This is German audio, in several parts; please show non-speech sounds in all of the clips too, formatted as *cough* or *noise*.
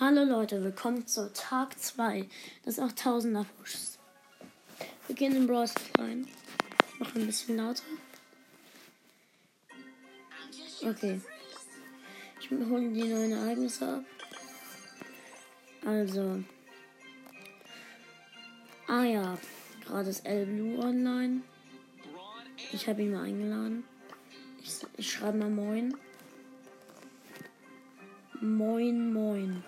Hallo Leute, willkommen zu Tag 2 des 8000er Pushs. Wir gehen in Stars rein. Mach ein bisschen lauter. Okay. Ich hole die neuen Ereignisse ab. Also. Ah ja, gerade ist El Blue online. Ich habe ihn mal eingeladen. Ich, ich schreibe mal Moin. Moin, moin.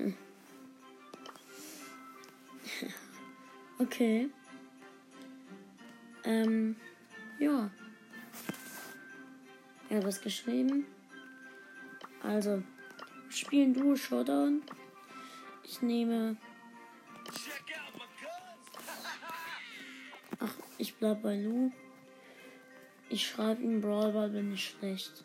*laughs* Okay. Ähm, ja. Er hat was geschrieben. Also, spielen Duo Showdown. Ich nehme. Ach, ich bleib bei Lu. Ich schreibe ihm Brawl, weil bin ich schlecht.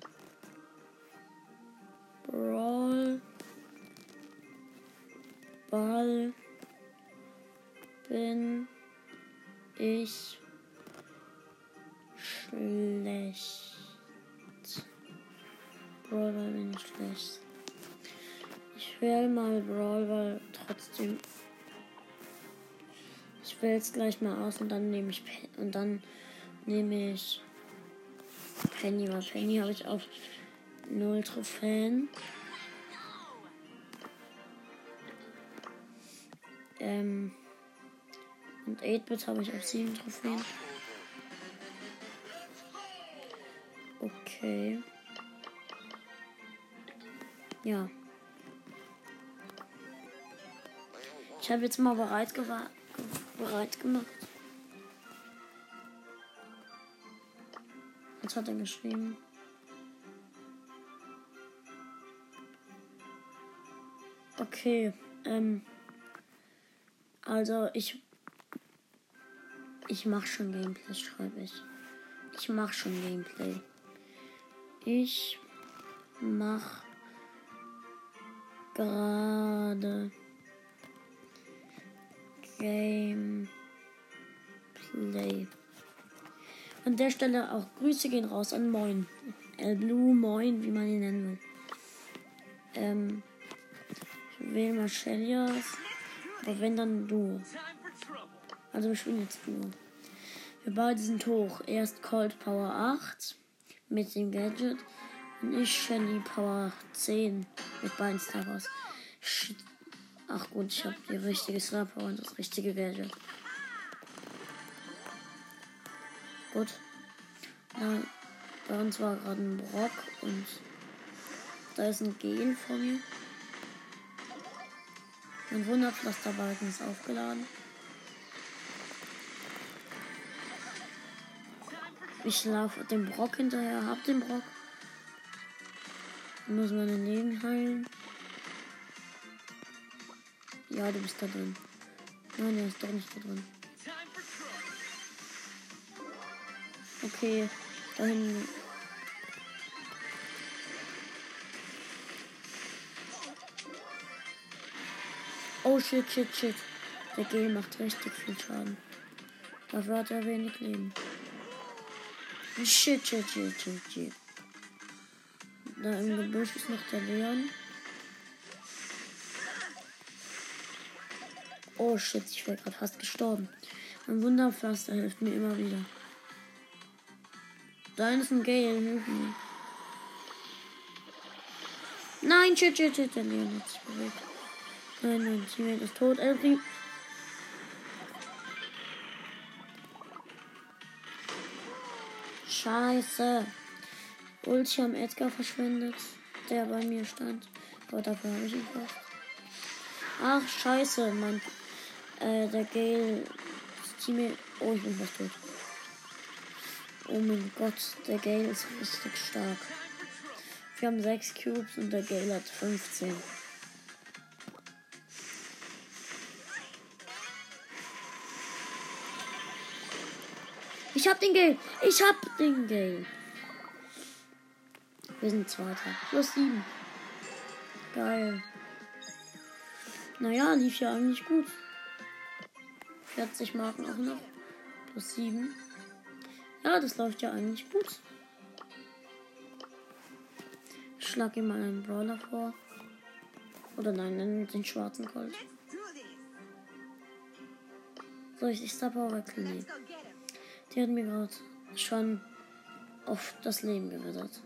Brawl, bin ich schlecht. Ich wähle mal Brawl, weil trotzdem. Ich wähle es gleich mal aus und dann nehme ich und dann nehme ich Penny, weil Penny habe ich auf 0 Trophäen. Ähm, und 8-Bit habe ich auf 7 Trophäen. Okay. Ja. Ich habe jetzt mal bereit, bereit gemacht. Was hat er geschrieben? Okay, ähm. Also ich. Ich mach schon Gameplay, schreibe ich. Ich mach schon Gameplay. Ich mach gerade Gameplay. An der Stelle auch Grüße gehen raus an Moin. El Blue Moin, wie man ihn nennen will. Ähm, ich wähle mal Shelly aus. Aber wenn dann du. Also wir spielen jetzt Duo. Wir beide sind hoch. Erst Cold Power 8 mit dem Gadget. Ich Shelly Power 10 mit beiden Star Wars. Ach gut, ich habe die richtige Star Power und das richtige Gadget. Gut. Ja, bei uns war gerade ein Brock und da ist ein Gel vor mir. Mein Wunderpflasterbalken ist aufgeladen. Ich laufe dem Brock hinterher, hab den Brock. Muss meine Leben heilen. Ja, du bist da drin. Nein, er ist doch nicht da drin. Okay, dahin. Oh shit, shit, shit. Der Gel macht richtig viel Schaden. Dafür hat er wenig Leben. Shit, shit, shit, shit, shit. Da im Gebüsch ist noch der Leon. Oh shit, ich wäre gerade fast gestorben. Mein Wunderpflaster hilft mir immer wieder. Da ist ein Gale, hilf mir. Nein, shit, shit, shit, der Leon hat sich bewegt. Nein, mein Teammate ist tot. Elfie. Scheiße. Ulti am Edgar verschwendet, der bei mir stand. Aber dafür habe ich ihn fast. Ach, scheiße, mein. Äh, der Gale. Teammate. Oh, ich bin fast tot. Oh mein Gott, der Gale ist richtig stark. Wir haben 6 Cubes und der Gale hat 15. Ich hab den Gale. Ich hab den Gale. Wir sind Zweiter. Plus 7. Geil. Naja, lief ja eigentlich gut. 40 Marken auch noch. Plus 7. Ja, das läuft ja eigentlich gut. Ich schlag ihm mal einen Brawler vor. Oder nein, den schwarzen Colt. Soll ich die Star Power wechseln? Die hat mir gerade schon auf das Leben gewittert.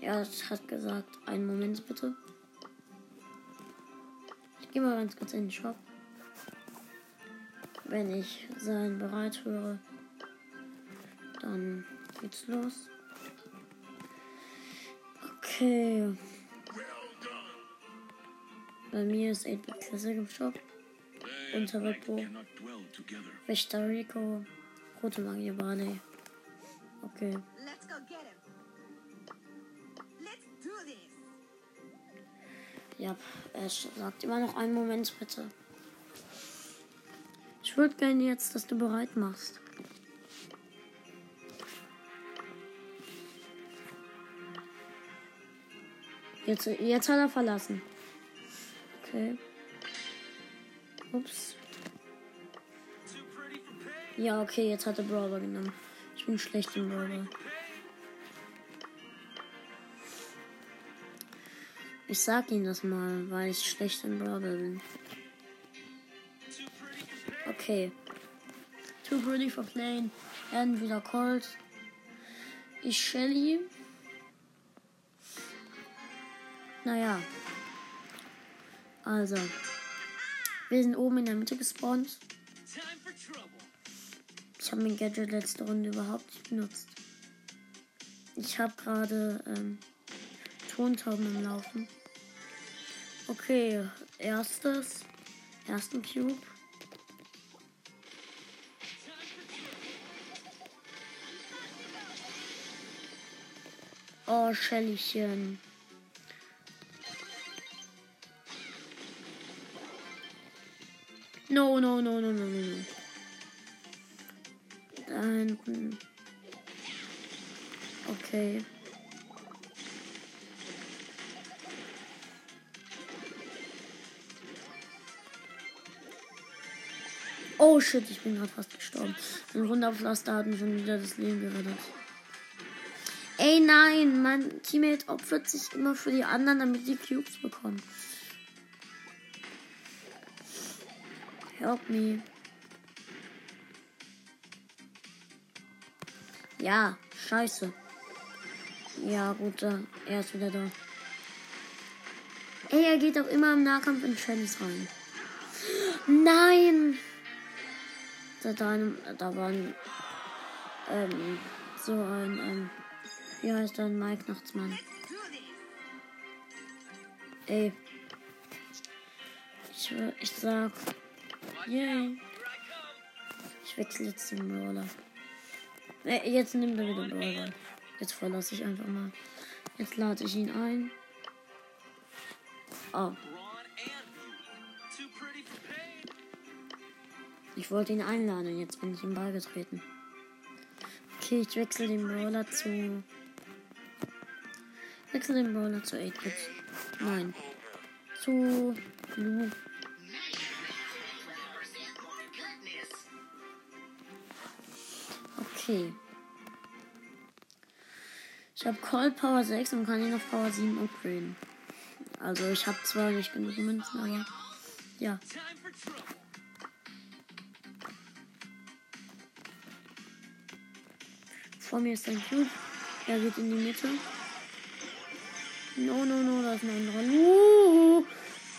Er hat gesagt, einen Moment bitte. Ich gehe mal ganz kurz in den Shop. Wenn ich sein bereit höre, dann geht's los. Okay. Bei mir ist 8-Bit Classic im Shop. Unterwepo. Wächter Rico. Rote Magier Barley. Okay. Ja, er sagt immer noch einen Moment bitte. Ich würde gerne jetzt, dass du bereit machst. Jetzt, jetzt hat er verlassen. Okay. Ups. Ja, okay, jetzt hat er Brawler genommen. Ich bin schlecht im Brawler. Ich sag ihm das mal, weil ich schlecht im Brawler bin. Okay. Too pretty for playing. Werden wieder Cold. Ich Shelly. Naja. Also. Wir sind oben in der Mitte gespawnt. Ich habe mein Gadget letzte Runde überhaupt nicht benutzt. Ich habe gerade ähm, Tontauben im Laufen. Okay, erstes. Ersten Cube. Oh, Schellchen. No, no, no, no, no, no, no. Da hinten. Okay. Oh shit, ich bin gerade fast gestorben. Ein Wunderpflaster hat mir schon wieder das Leben gerettet. Ey, nein, mein Teammate opfert sich immer für die anderen, damit die Cubes bekommen. Help me. Ja, scheiße. Ja, gut, er ist wieder da. Ey, er geht auch immer im Nahkampf in Shellys rein. Nein! Da, da, da war ein, ähm, so ein, ähm, wie heißt der, ein Maiknachtsmann. Ey. Ich, ich sag, yay. Ich wechsle jetzt den Brawler. Äh, jetzt nimmt er wieder Brawler. Jetzt verlasse ich einfach mal. Jetzt lade ich ihn ein. Oh. Ich wollte ihn einladen, jetzt bin ich ihm beigetreten. Okay, ich wechsle den Brawler zu. Wechsle den Brawler zu 8-Bit. Nein. Zu Lu. Okay. Ich habe Cold Power 6 und kann ihn auf Power 7 upgraden. Also ich habe zwar nicht genug Münzen, aber ja. Vor mir ist ein Cube. Er geht in die Mitte. No, no, no, da ist ein anderer. Uh,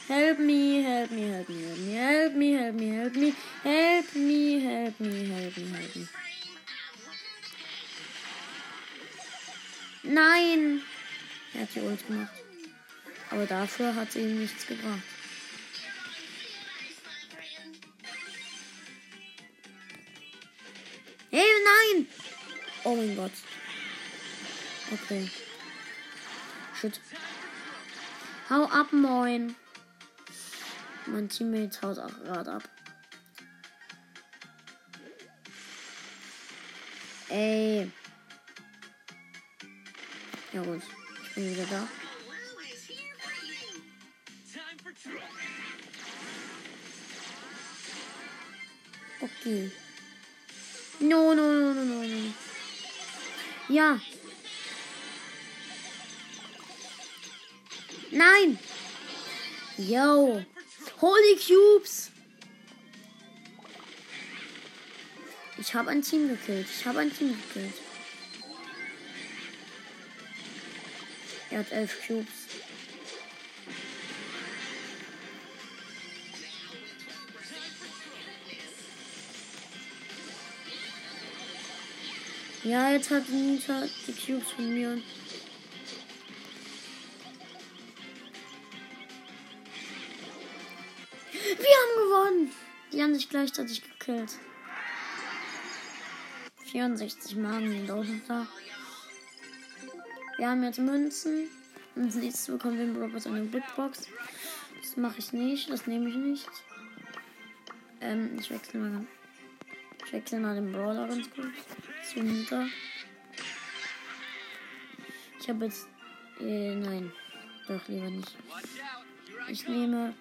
help me, help me, help me, help me, help me, help me, help me, help me, help me, help me, help me. Nein! Er hat die Ult gemacht. Aber dafür hat sie ihm nichts gebracht. Hey, nein! Oh mein Gott. Okay. Shit. Hau ab, moin. Mein Teammate haut auch gerade ab. Ey. Ja gut. Ich bin wieder da. Okay. No, no, no, no, no, no. Ja. Nein. Yo. Holy Cubes. Ich habe ein Team gekillt. Ich habe ein Team gekillt. Er hat elf Cubes. Ja, jetzt hat Nita die Cubes von mir. Wir haben gewonnen. Die haben sich gleichzeitig gekillt. 64 Magen sind da. Wir haben jetzt Münzen. Und als nächstes bekommen wir in Robert eine Big Box. Das mache ich nicht. Das nehme ich nicht. Ähm, ich wechsle mal. Ich wechsle mal den Brawler ganz kurz. Nita. Ich habe jetzt. Äh, nein. Doch, lieber nicht. Ich nehme.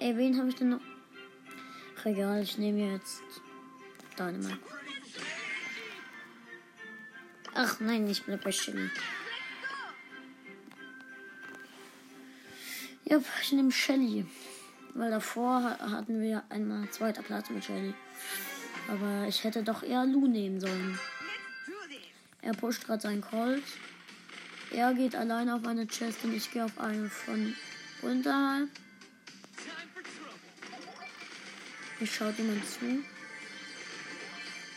Ey, wen habe ich denn noch? Ach, egal, ich nehme jetzt. Dynamite. Ach nein, ich bleib bei Shelly. Ja, ich nehme Shelly. Weil davor hatten wir einmal zweiter Platz mit Shelly. Aber ich hätte doch eher Lu nehmen sollen. Er pusht gerade seinen Colt. Er geht alleine auf eine Chest und ich gehe auf eine von unterhalb. Hier schaut jemand zu.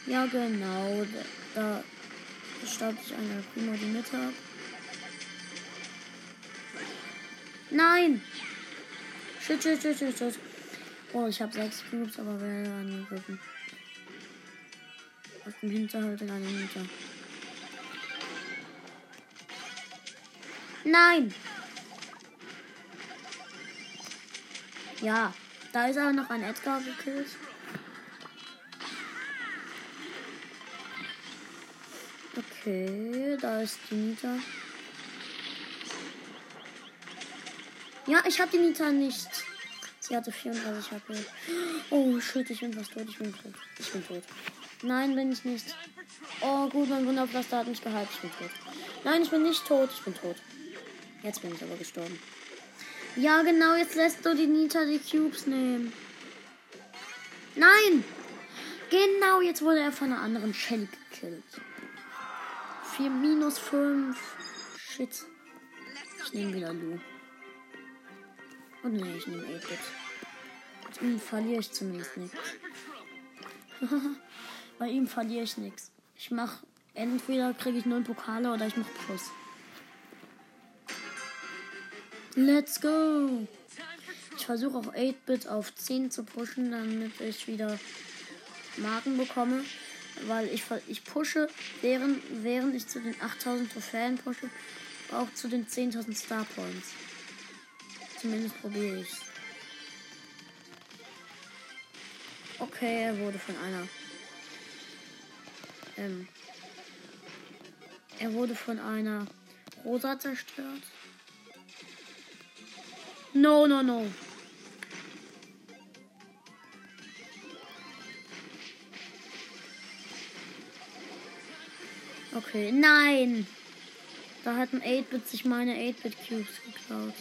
Ja, genau. Da, staubt sich einer Primo die Mitte ab. Nein! Shit, shit, shit, shit, shit. Oh, ich habe sechs Cubes, aber wer angegriffen. Aus dem Hinterhalt in einer Minute. Nein! Ja, da ist aber noch ein Edgar gekillt. Okay, da ist die Nita. Ja, ich habe die Nita nicht. Sie hatte 34 HP. Oh shit, ich bin fast tot. Ich bin tot. Ich bin tot. Nein, bin ich nicht. Oh gut, mein Wunderpflaster hat mich gehalten. Ich bin tot. Nein, ich bin nicht tot. Ich bin tot. Jetzt bin ich aber gestorben. Ja, genau, jetzt lässt du die Nita die Cubes nehmen. Nein! Genau, jetzt wurde er von einer anderen Shelly gekillt. 4 minus 5. Shit. Ich nehme wieder Lu. Und nee, ich nehme 8-Bit. Mit ihm verliere ich zumindest nichts. *laughs* Bei ihm verliere ich nichts. Ich mache entweder kriege ich 9 Pokale oder ich mache Plus. Let's go! Ich versuche auch 8-Bit auf 10 zu pushen, damit ich wieder Marken bekomme weil ich, ich pushe, während, während ich zu den 8000 Trophäen pushe, auch zu den 10.000 Star Points. Zumindest probiere ich Okay, er wurde von einer. Ähm, er wurde von einer Rosa zerstört. No, no, no. Okay, nein! Da hat ein 8-Bit sich meine 8-Bit-Cubes geklaut.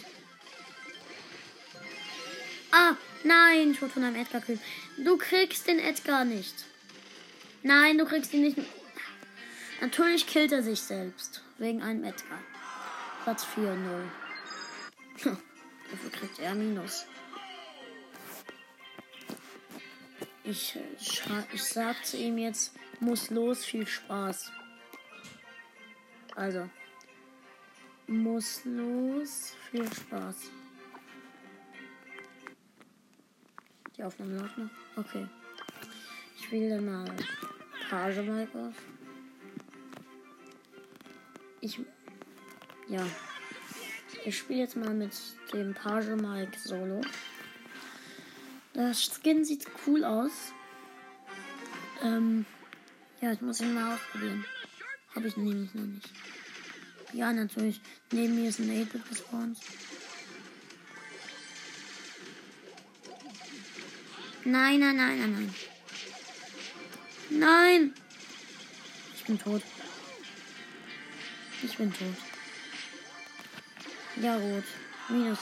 Ah, nein, ich wurde von einem Edgar gekillt. Du kriegst den Edgar nicht. Nein, du kriegst ihn nicht. Natürlich killt er sich selbst. Wegen einem Edgar. Platz 4-0. *laughs* Dafür kriegt er Minus. Ich, ich sag zu ihm jetzt, muss los, viel Spaß. Also. Muss los. Viel Spaß. Die Aufnahme läuft noch. Okay. Ich wähle mal Page auf. Ich. Ja. Ich spiele jetzt mal mit dem Page Mike Solo. Das Skin sieht cool aus. Ähm, ja, ich muss ihn mal ausprobieren. Habe ich nämlich noch nicht. Ja, natürlich. Neben mir ist ein 8-Bit gespawnt. Nein, nein, nein, nein, nein. Nein! Ich bin tot. Ich bin tot. Ja, gut. Minus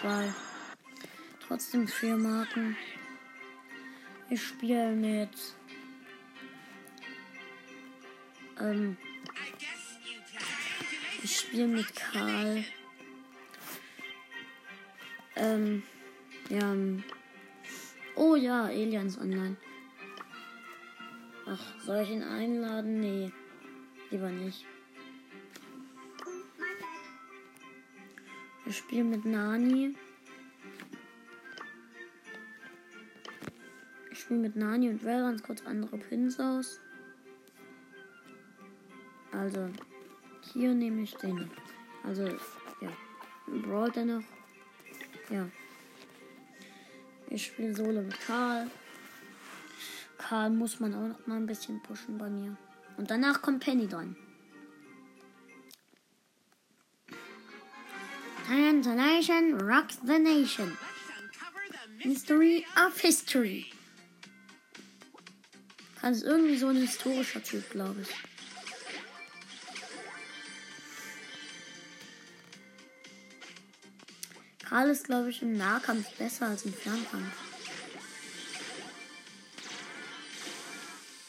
2. Trotzdem vier Marken. Ich spiele mit. Ähm, ich spiele mit Karl. Ähm, ja. Oh ja, Aliens Online. Ach, soll ich ihn einladen? Nee, lieber nicht. Wir spielen mit Nani. Ich spiele mit Nani und wähle ganz kurz andere Pins aus. Also, hier nehme ich den. Also, ja. Brawl noch. Ja. Ich spiele Solo mit Karl. Karl muss man auch noch mal ein bisschen pushen bei mir. Und danach kommt Penny dran. Nation rocks the nation. History of History. Ist irgendwie so ein historischer Typ, glaube ich. Karl ist, glaube ich, im Nahkampf besser als im Fernkampf.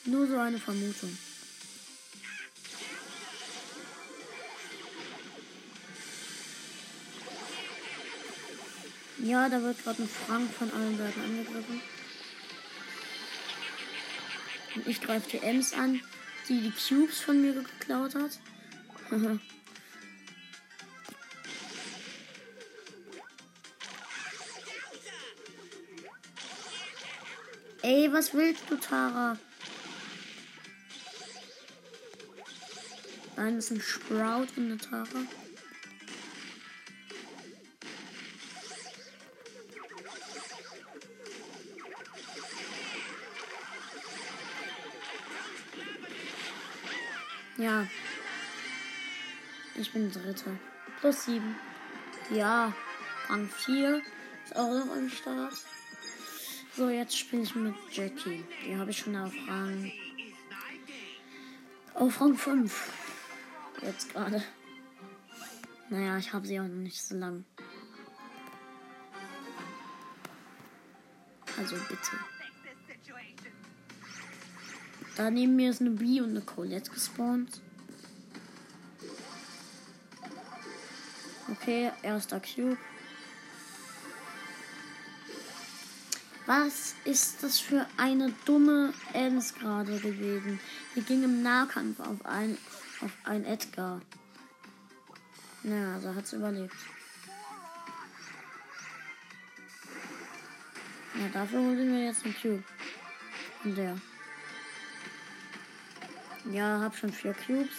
Nur so eine Vermutung. Ja, da wird gerade ein Frank von allen Seiten angegriffen. Und ich greife die Ems an, die die Cubes von mir geklaut hat. *laughs* Ey, was willst du, Tara? Nein, das ein Sprout und eine Tara. Ja. Ich bin Dritter. Plus sieben. Ja. Rang 4 ist auch noch am Start. So, jetzt spiele ich mit Jackie. Die habe ich schon auf Rang. Auf Rang 5. Jetzt gerade. Naja, ich habe sie auch noch nicht so lang. Also bitte. Da neben mir ist eine B und eine Colette gespawnt. Okay, erster Cube. Was ist das für eine dumme Ems gerade gewesen? Die ging im Nahkampf auf ein, auf ein Edgar. Na, also hat's überlebt. Ja, dafür holen wir jetzt einen Cube. Und der. Ja, hab schon vier Cubes.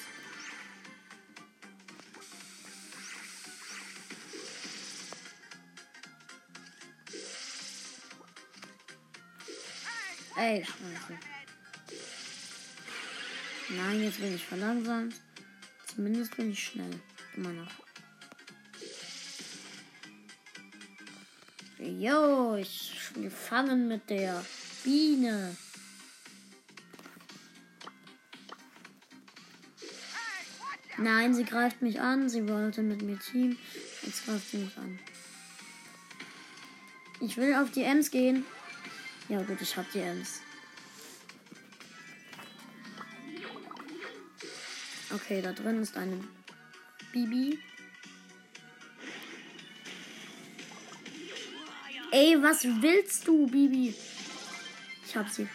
Ey, scheiße. Nein, jetzt bin ich verlangsamt. Zumindest bin ich schnell. Immer noch. Jo, ich gefangen mit der Biene. Nein, sie greift mich an. Sie wollte mit mir Team. Jetzt greift sie mich an. Ich will auf die Ems gehen. Ja gut, ich hab die Ems. Okay, da drin ist eine Bibi. Ey, was willst du, Bibi? Ich hab sie.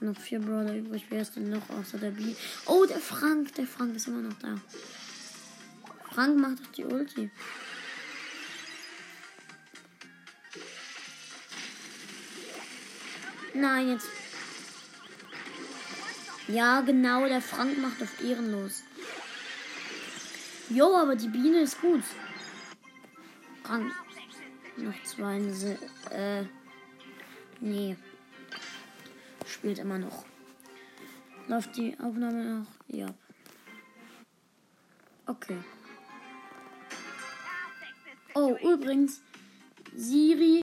noch vier Brawler übrig. Wer ist denn noch außer der B? Oh, der Frank. Der Frank ist immer noch da. Frank macht doch die Ulti. Nein, jetzt. Ja, genau, der Frank macht auf ehrenlos. Jo, aber die Biene ist gut. Frank. Noch zwei. Äh. Nee spielt immer noch. Läuft die Aufnahme noch? Ja. Okay. Oh, übrigens, Siri